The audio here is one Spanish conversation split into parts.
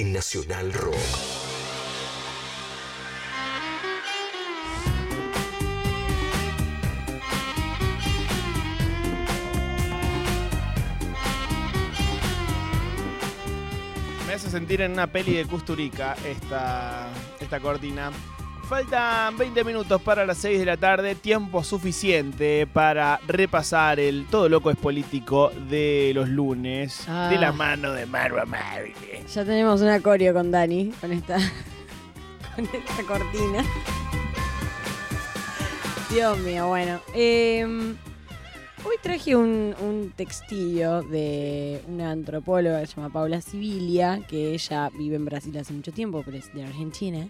en Nacional Rock. Me hace sentir en una peli de Custurica esta, esta cortina. Faltan 20 minutos para las 6 de la tarde, tiempo suficiente para repasar el Todo Loco es Político de los lunes, Ah. de la mano de Marwa Marilyn. Ya tenemos una coreo con Dani, con esta, con esta cortina. Dios mío, bueno. eh, hoy traje un, un textillo de una antropóloga que se llama Paula Sibilia, que ella vive en Brasil hace mucho tiempo, pero es de Argentina,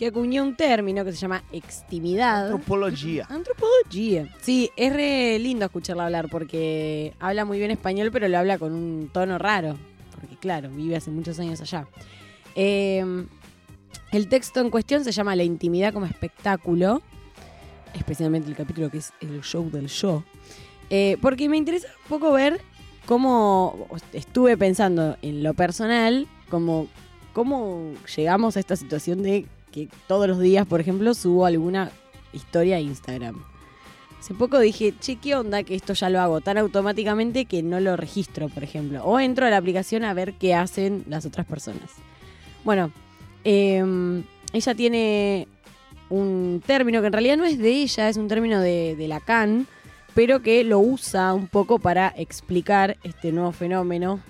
que acuñó un término que se llama extimidad. Antropología. Antropología. Sí, es re lindo escucharla hablar porque habla muy bien español, pero lo habla con un tono raro. Porque, claro, vive hace muchos años allá. Eh, el texto en cuestión se llama La intimidad como espectáculo. Especialmente el capítulo que es el show del show. Eh, porque me interesa un poco ver cómo estuve pensando en lo personal, como cómo llegamos a esta situación de que todos los días, por ejemplo, subo alguna historia a Instagram. Hace poco dije, che, ¿qué onda que esto ya lo hago tan automáticamente que no lo registro, por ejemplo? O entro a la aplicación a ver qué hacen las otras personas. Bueno, eh, ella tiene un término que en realidad no es de ella, es un término de, de Lacan, pero que lo usa un poco para explicar este nuevo fenómeno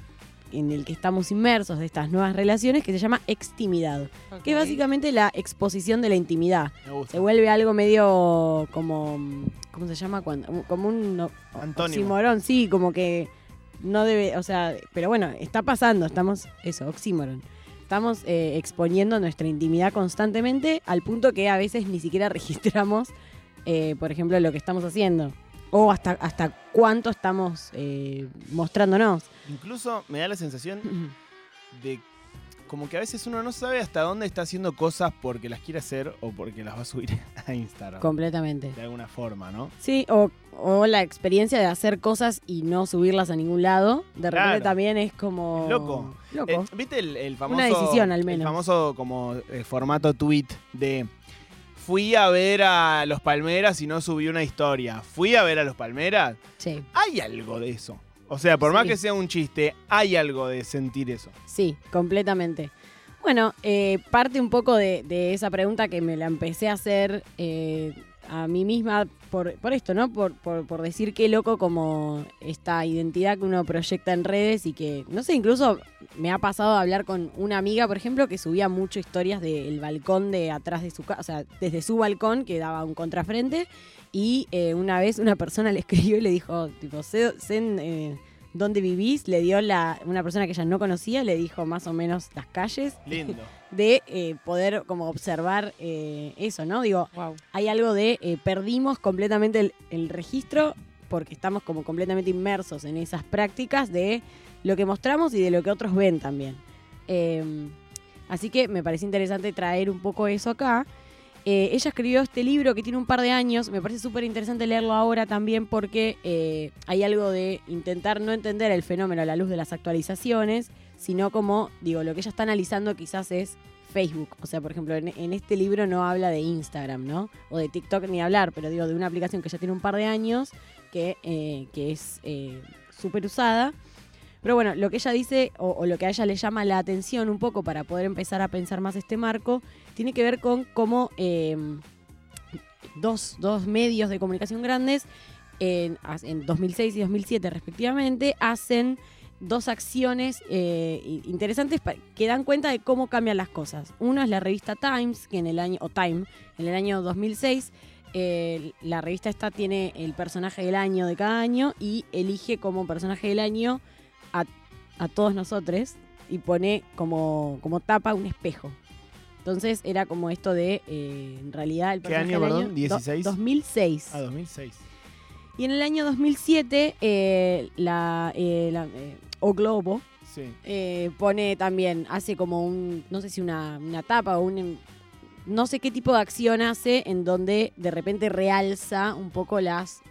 en el que estamos inmersos de estas nuevas relaciones que se llama extimidad, que es básicamente la exposición de la intimidad. Me gusta. Se vuelve algo medio como. ¿Cómo se llama? Cuando, como un oxímoron, sí, como que no debe. O sea, pero bueno, está pasando, estamos. Eso, oxímoron. Estamos eh, exponiendo nuestra intimidad constantemente al punto que a veces ni siquiera registramos, eh, por ejemplo, lo que estamos haciendo. O hasta, hasta cuánto estamos eh, mostrándonos. Incluso me da la sensación de como que a veces uno no sabe hasta dónde está haciendo cosas porque las quiere hacer o porque las va a subir a Instagram. Completamente. De alguna forma, ¿no? Sí, o, o la experiencia de hacer cosas y no subirlas a ningún lado. De repente también es como. Loco. Loco. Eh, ¿Viste el, el famoso. Una decisión, al El menos. famoso como eh, formato tweet de. Fui a ver a los Palmeras y no subí una historia. Fui a ver a los Palmeras. sí, Hay algo de eso. O sea, por más que sea un chiste, hay algo de sentir eso. sí, completamente. Bueno, eh, parte un poco de, de esa pregunta que me la empecé a hacer eh, a mí misma por, por esto, ¿no? Por, por, por decir qué loco como esta identidad que uno proyecta en redes y que, no sé, incluso me ha pasado a hablar con una amiga, por ejemplo, que subía mucho historias del balcón de atrás de su casa, o sea, desde su balcón que daba un contrafrente y eh, una vez una persona le escribió y le dijo, tipo, sé, eh, dónde vivís, le dio la, una persona que ella no conocía, le dijo más o menos las calles Lindo. de eh, poder como observar eh, eso, ¿no? Digo, hay algo de eh, perdimos completamente el, el registro porque estamos como completamente inmersos en esas prácticas de lo que mostramos y de lo que otros ven también. Eh, así que me parece interesante traer un poco eso acá. Eh, ella escribió este libro que tiene un par de años, me parece súper interesante leerlo ahora también porque eh, hay algo de intentar no entender el fenómeno a la luz de las actualizaciones, sino como, digo, lo que ella está analizando quizás es Facebook. O sea, por ejemplo, en, este libro no habla de Instagram, ¿no? O de TikTok ni hablar, pero digo, de una aplicación que ya tiene un par de años, que, eh, que es súper usada. Pero bueno, lo que ella dice, o, lo que a ella le llama la atención un poco para poder empezar a pensar más este marco, tiene que ver con cómo eh, dos, dos medios de comunicación grandes, en, en 2006 y 2007 respectivamente, hacen dos acciones eh, interesantes que dan cuenta de cómo cambian las cosas. Uno es la revista Times, que en el año, o Time, en el año 2006, eh, la revista esta tiene el personaje del año de cada año y elige como personaje del año a, a todos nosotros y pone como, como tapa un espejo. Entonces era como esto de, eh, en realidad, el ¿Qué año, del perdón? año, do- 16. 2006. Ah, 2006. Y en el año 2007, eh, la, eh, la, eh, O Globo Sí. eh, pone también, hace como un, no sé si una, una tapa o un, no sé qué tipo de acción hace en donde de repente realza un poco las,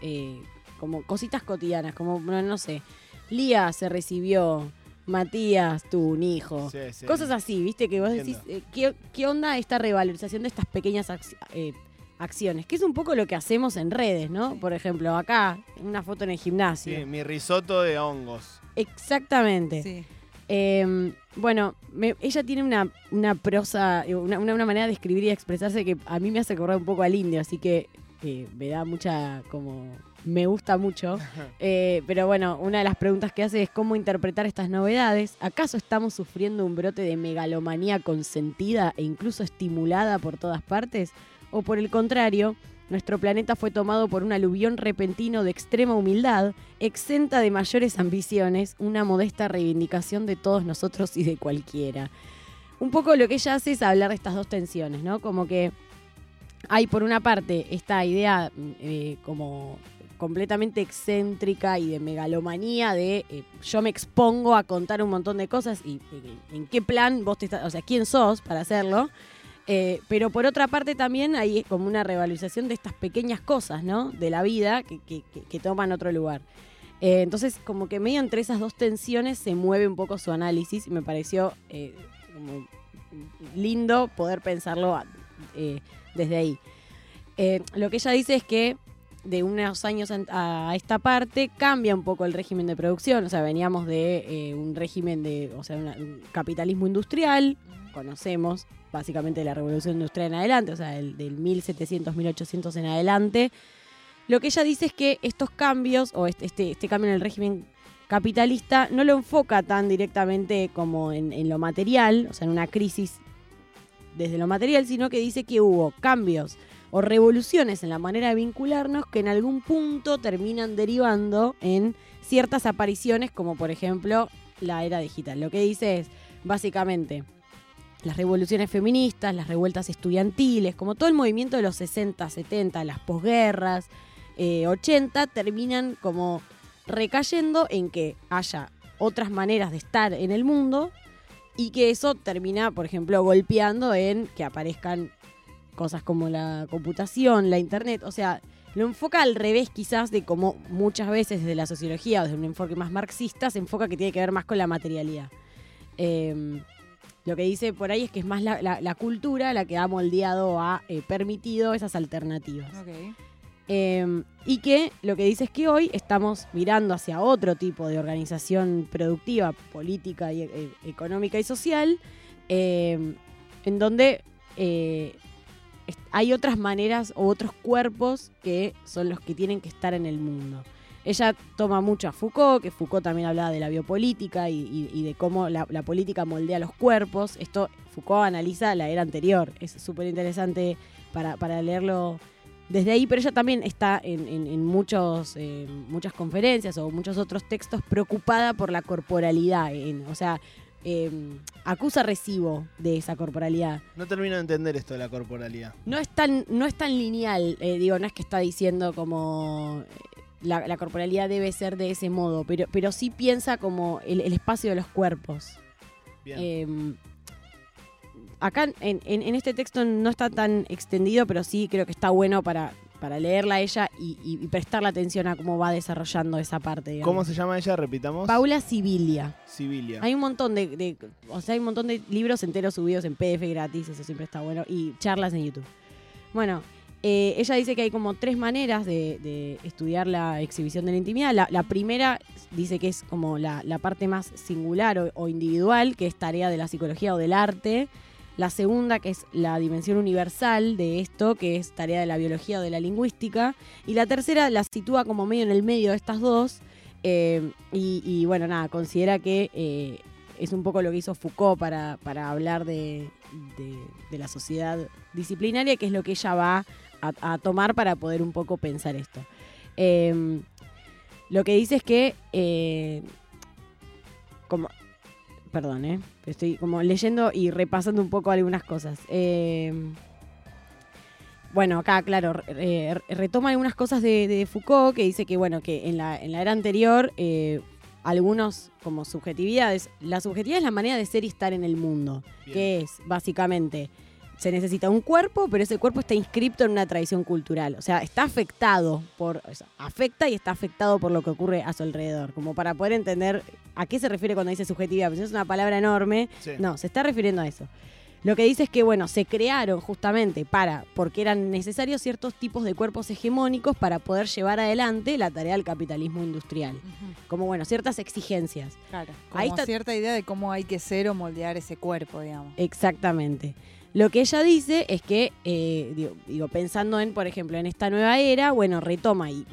como cositas cotidianas, como, no, no sé, Lía se recibió Matías tuvo un hijo. Cosas así, ¿viste? Que vos decís, eh, ¿qué, onda esta revalorización de estas pequeñas eh, acciones? Que es un poco lo que hacemos en redes, ¿no? Por ejemplo, acá, una foto en el gimnasio. Sí, mi risotto de hongos. Exactamente. Sí. Em, bueno, ella tiene una, una prosa, una, una, manera de escribir y expresarse que a mí me hace acordar un poco al indio, así que me da mucha como me gusta mucho. Eh, pero bueno, una de las preguntas que hace es cómo interpretar estas novedades. ¿Acaso estamos sufriendo un brote de megalomanía consentida e incluso estimulada por todas partes? ¿O por el contrario, nuestro planeta fue tomado por un aluvión repentino de extrema humildad, exenta de mayores ambiciones, una modesta reivindicación de todos nosotros y de cualquiera? Un poco lo que ella hace es hablar de estas dos tensiones, ¿no? Como que hay por una parte esta idea mm, eh, como completamente excéntrica y de megalomanía de eh, yo me expongo a contar un montón de cosas y en qué plan vos te estás, o sea, quién sos para hacerlo. Eh, pero por otra parte también hay como una revalorización de estas pequeñas cosas, ¿no? De la vida que, que, toman otro lugar. entonces, como que medio entre esas dos tensiones se mueve un poco su análisis y me pareció como lindo poder pensarlo desde ahí. Eh, lo que ella dice es que de unos años a esta parte cambia un poco el régimen de producción, o sea, veníamos de eh, un régimen de, o sea, un capitalismo industrial, conocemos básicamente la revolución industrial en adelante, o sea, el, del 1700, 1800 en adelante. Lo que ella dice es que estos cambios, o este, este, este cambio en el régimen capitalista, no lo enfoca tan directamente como en, en lo material, o sea, en una crisis desde lo material, sino que dice que hubo cambios o revoluciones en la manera de vincularnos que en algún punto terminan derivando en ciertas apariciones, como por ejemplo la era digital. Lo que dice es, básicamente, las revoluciones feministas, las revueltas estudiantiles, como todo el movimiento de los 60, 70, las posguerras, 80, eh, terminan como recayendo en que haya otras maneras de estar en el mundo y que eso termina, por ejemplo, golpeando en que aparezcan cosas como la computación, la internet, o sea, lo enfoca al revés quizás de como muchas veces desde la sociología o desde un enfoque más marxista se enfoca que tiene que ver más con la materialidad. Em, lo que dice por ahí es que es más la, cultura la que ha moldeado, ha eh, permitido esas alternativas. Em, y que lo que dice es que hoy estamos mirando hacia otro tipo de organización productiva, política, y, eh, económica y social, em, en donde eh, hay otras maneras o otros cuerpos que son los que tienen que estar en el mundo. Ella toma mucho a Foucault, que Foucault también hablaba de la biopolítica y, de cómo la, política moldea los cuerpos. Esto Foucault analiza la era anterior. Es súper interesante para, leerlo desde ahí, pero ella también está en, muchos, eh, muchas conferencias o muchos otros textos preocupada por la corporalidad, o sea, em, acusa recibo de esa corporalidad. No termino de entender esto de la corporalidad. No es tan, no es tan lineal, eh, digo, no es que está diciendo como eh, la, corporalidad debe ser de ese modo, pero, pero sí piensa como el, espacio de los cuerpos. Bien. Em, acá en, este texto no está tan extendido, pero sí creo que está bueno para, para leerla ella y, prestar la atención a cómo va desarrollando esa parte. ¿Cómo se llama ella? Repitamos. Paula Sibilia. Sibilia. Hay un montón de, o sea, hay un montón de libros enteros subidos en PDF gratis, eso siempre está bueno, y charlas en YouTube. Bueno, eh, ella dice que hay como tres maneras de, estudiar la exhibición de la intimidad. La, primera dice que es como la, parte más singular o individual, que es tarea de la psicología o del arte la segunda, que es la dimensión universal de esto, que es tarea de la biología o de la lingüística. Y la tercera la sitúa como medio en el medio de estas dos. Eh, y, bueno, nada, considera que eh, es un poco lo que hizo Foucault para, hablar de, la sociedad disciplinaria, que es lo que ella va a, tomar para poder un poco pensar esto. Eh, lo que dice es que, como Perdón, ¿eh? Estoy como leyendo y repasando un poco algunas cosas. Eh, bueno, acá, claro, retoma algunas cosas de, Foucault, que dice que, bueno, que en la, era anterior, eh, algunos como subjetividades, la subjetividad es la manera de ser y estar en el mundo, que es básicamente se necesita un cuerpo, pero ese cuerpo está inscripto en una tradición cultural. O sea, está afectado por. afecta y está afectado por lo que ocurre a su alrededor. Como para poder entender a qué se refiere cuando dice subjetividad. Pues es una palabra enorme. No, se está refiriendo a eso. Lo que dice es que, bueno, se crearon justamente para, porque eran necesarios ciertos tipos de cuerpos hegemónicos para poder llevar adelante la tarea del capitalismo industrial. Como, bueno, ciertas exigencias. Claro, como Ahí está... cierta idea de cómo hay que ser o moldear ese cuerpo, digamos. Exactamente. Lo que ella dice es que, eh, digo, pensando en, por ejemplo, en esta nueva era, bueno, retoma y,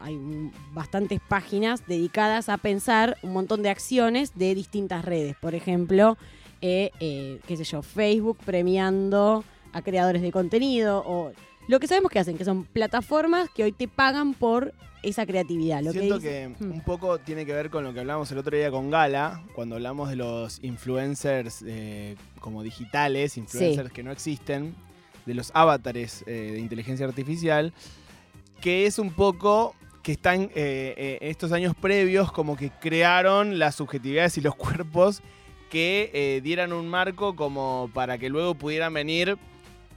hay bastantes páginas dedicadas a pensar un montón de acciones de distintas redes. Por ejemplo, eh, eh, qué sé yo, Facebook premiando a creadores de contenido o lo que sabemos que hacen, que son plataformas que hoy te pagan por esa creatividad. Lo Siento que, hmm. un poco tiene que ver con lo que hablamos el otro día con Gala, cuando hablamos de los influencers eh, como digitales, influencers que no existen, de los avatares de inteligencia artificial, que es un poco que están estos años previos como que crearon las subjetividades y los cuerpos que eh, dieran un marco como para que luego pudieran venir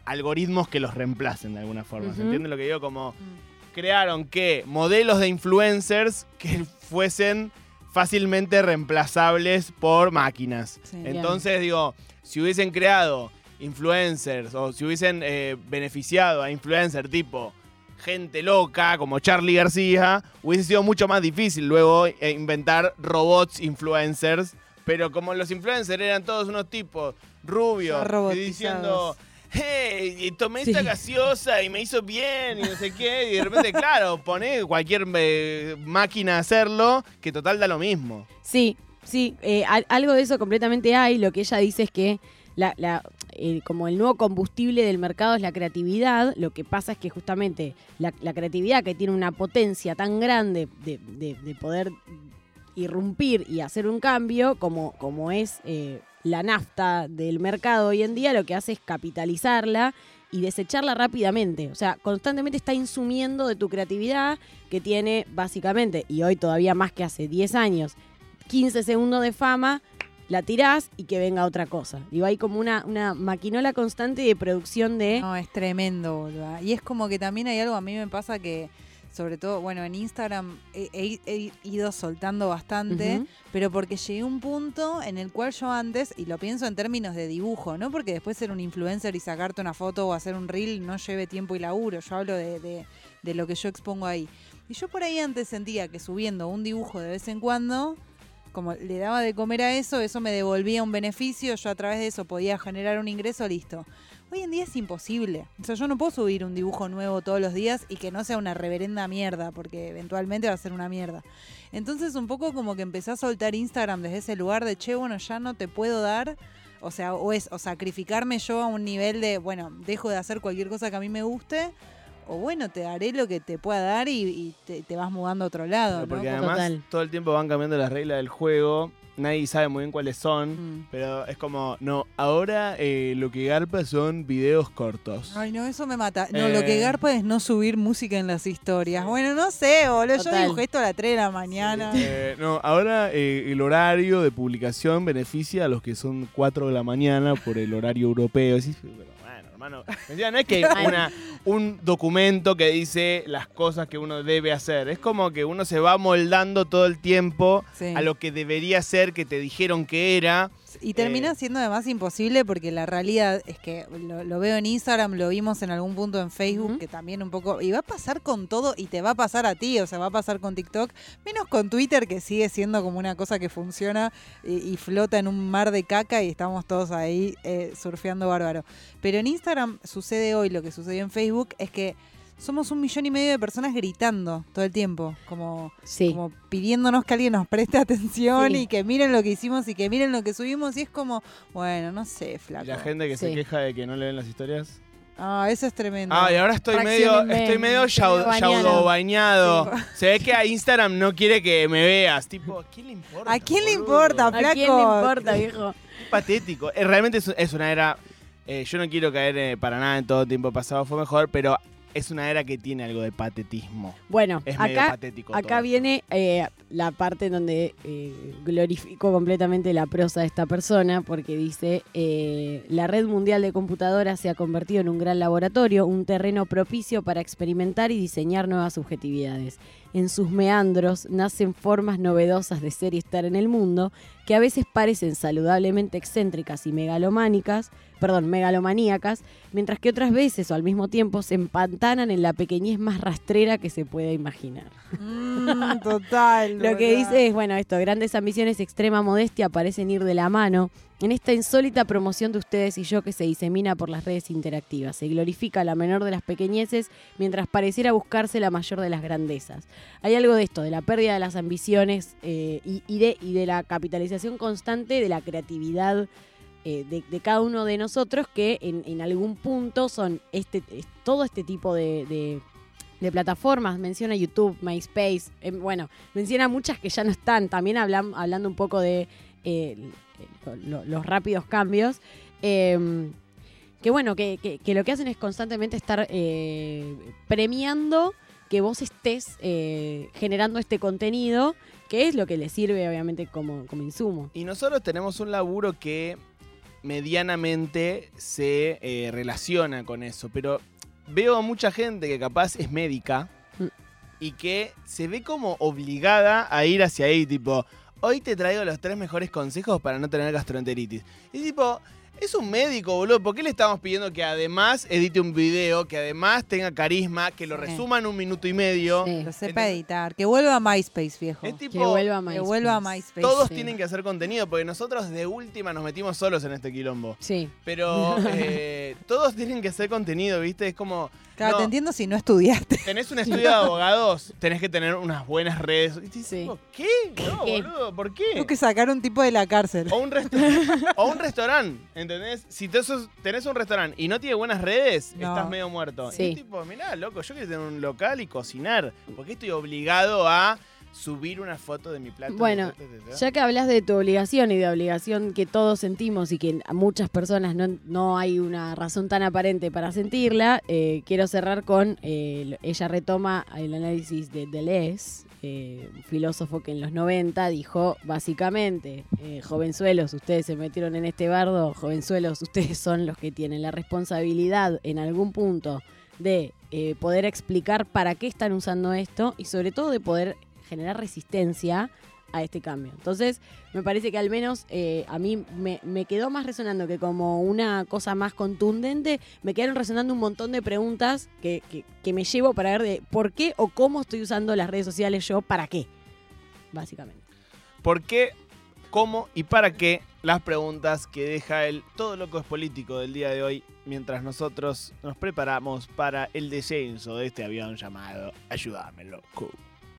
algoritmos que los reemplacen de alguna forma. ¿Se entiende lo que digo? Como mm. crearon que modelos de influencers que fuesen fácilmente reemplazables por máquinas. Entonces, digo, si hubiesen creado influencers o si hubiesen eh, beneficiado a influencers tipo gente loca como Charlie García, hubiese sido mucho más difícil luego eh, inventar robots influencers pero como los influencers eran todos unos tipos rubios y diciendo, hey, tomé esta gaseosa y me hizo bien y no sé qué, y de repente, claro, pone cualquier eh, máquina a hacerlo, que total da lo mismo. Sí, sí, eh, algo de eso completamente hay. Lo que ella dice es que la, eh, como el nuevo combustible del mercado es la creatividad, lo que pasa es que justamente la, creatividad que tiene una potencia tan grande de, de poder irrumpir y hacer un cambio, como, como es eh, la nafta del mercado hoy en día, lo que hace es capitalizarla y desecharla rápidamente. O sea, constantemente está insumiendo de tu creatividad que tiene básicamente, y hoy todavía más que hace 10 años, 15 segundos de fama, la tirás y que venga otra cosa. Digo, hay como una, una maquinola constante de producción de... No, es tremendo, Y es como que también hay algo, a mí me pasa que sobre todo, bueno, en Instagram he, ido soltando bastante, pero porque llegué a un punto en el cual yo antes, y lo pienso en términos de dibujo, no porque después ser un influencer y sacarte una foto o hacer un reel no lleve tiempo y laburo, yo hablo de, de lo que yo expongo ahí. Y yo por ahí antes sentía que subiendo un dibujo de vez en cuando, como le daba de comer a eso, eso me devolvía un beneficio, yo a través de eso podía generar un ingreso, listo. Hoy en día es imposible. O sea, yo no puedo subir un dibujo nuevo todos los días y que no sea una reverenda mierda, porque eventualmente va a ser una mierda. Entonces, un poco como que empecé a soltar Instagram desde ese lugar de, che, bueno, ya no te puedo dar. O sea, o es o sacrificarme yo a un nivel de, bueno, dejo de hacer cualquier cosa que a mí me guste o bueno, te daré lo que te pueda dar y, te, vas mudando a otro lado. Porque además todo el tiempo van cambiando las reglas del juego nadie sabe muy bien cuáles son, mm. pero es como, no, ahora eh, lo que garpa son videos cortos. Ay, no, eso me mata. No, lo que eh. garpa es no subir música en las historias. Bueno, no sé, boludo, yo dibujé esto a las 3 de la mañana. Eh, no, ahora el horario de publicación beneficia a los que son 4 de la mañana por el horario europeo. bueno, hermano, no es que una, un documento que dice las cosas que uno debe hacer. Es como que uno se va moldando todo el tiempo a lo que debería ser, que te dijeron que era. Y termina eh, siendo además imposible porque la realidad es que lo, veo en Instagram, lo vimos en algún punto en Facebook, que también un poco. Y va a pasar con todo y te va a pasar a ti, o sea, va a pasar con TikTok, menos con Twitter, que sigue siendo como una cosa que funciona y, flota en un mar de caca y estamos todos ahí eh, surfeando bárbaro. Pero en Instagram sucede hoy lo que sucedió en Facebook, es que somos un millón y medio de personas gritando todo el tiempo, como, como pidiéndonos que alguien nos preste atención y que miren lo que hicimos y que miren lo que subimos. Y es como, bueno, no sé, flaco. la gente que se queja de que no leen las historias? Ah, eso es tremendo. Ah, y ahora estoy medio, estoy medio yaudo bañado. Se ve que a Instagram no quiere que me veas. Tipo, ¿a quién le importa? ¿A quién le importa, flaco? ¿A quién le importa, viejo? patético. Eh, realmente es, una era. Eh, yo no quiero caer eh, para nada en todo tiempo pasado fue mejor, pero es una era que tiene algo de patetismo. Bueno, Es medio acá, patético. acá todo. viene eh, la parte donde eh, glorifico completamente la prosa de esta persona, porque dice, eh, la red mundial de computadoras se ha convertido en un gran laboratorio, un terreno propicio para experimentar y diseñar nuevas subjetividades. En sus meandros nacen formas novedosas de ser y estar en el mundo, que a veces parecen saludablemente excéntricas y megalománicas, perdón, megalomaníacas, mientras que otras veces o al mismo tiempo se empantanan en la pequeñez más rastrera que se pueda imaginar. Mm, total. Lo que dice es, bueno, esto, grandes ambiciones extrema modestia parecen ir de la mano en esta insólita promoción de ustedes y yo que se disemina por las redes interactivas. Se glorifica la menor de las pequeñeces mientras pareciera buscarse la mayor de las grandezas. Hay algo de esto, de la pérdida de las ambiciones eh, y, de, la capitalización constante de la creatividad eh, de, cada uno de nosotros que en, algún punto son este, es- todo este tipo de, plataformas. Menciona YouTube, MySpace, em, bueno, menciona muchas que ya no están. También hablan, hablando un poco de eh, lo- lo- los rápidos cambios. em, que bueno, que, que- que lo que hacen es constantemente estar eh, premiando que vos estés eh, generando este contenido, que es lo que le sirve obviamente como, como insumo. Y nosotros tenemos un laburo que medianamente se eh, relaciona con eso, pero veo a mucha gente que capaz es médica Mm. y que se ve como obligada a ir hacia ahí, tipo, hoy te traigo los tres mejores consejos para no tener gastroenteritis. Y tipo, es un médico, boludo, ¿por qué le estamos pidiendo que además edite un video, que además tenga carisma, que lo Sí. resuma en un minuto y medio? Sí. Lo sepa Entonces- editar. Que vuelva a MySpace, viejo. Es tipo, Que vuelva a que MySpace. vuelva a MySpace. todos sí. tienen que hacer contenido, porque nosotros de última nos metimos solos en este quilombo. Sí. Pero eh, todos tienen que hacer contenido, ¿viste? Es como, Claro, No. te entiendo si no estudiaste. tenés un estudio de abogados, tenés que tener unas buenas redes. Y dices, Sí. ¿qué? No, ¿Qué? boludo, ¿por Tengo qué? que sacar un tipo de la cárcel. O un, o un restaurante, ¿entendés? Si te sos- tenés un restaurante y no tiene buenas redes, No. estás medio muerto. Sí. Y es tipo, mirá, loco, yo quiero tener un local y cocinar. ¿Por qué estoy obligado a subir una foto de mi plato? Bueno, Ya que hablas de tu obligación y de obligación que todos sentimos y que a muchas personas no, no hay una razón tan aparente para sentirla, eh, quiero cerrar con, eh, ella retoma el análisis de Deleuze, eh, un filósofo que en los 90 dijo básicamente, jovenzuelos, ustedes se metieron en este bardo, jovenzuelos, ustedes son los que tienen la responsabilidad en algún punto de poder explicar para qué están usando esto y sobre todo de poder generar resistencia a este cambio. Entonces, me parece que al menos eh, a mí me, quedó más resonando que como una cosa más contundente, me quedaron resonando un montón de preguntas que, que- que me llevo para ver de por qué o cómo estoy usando las redes sociales yo, para qué, básicamente. ¿Por qué, cómo y para qué? Las preguntas que deja el todo loco es político del día de hoy, mientras nosotros nos preparamos para el descenso de este avión llamado Ayúdame, loco.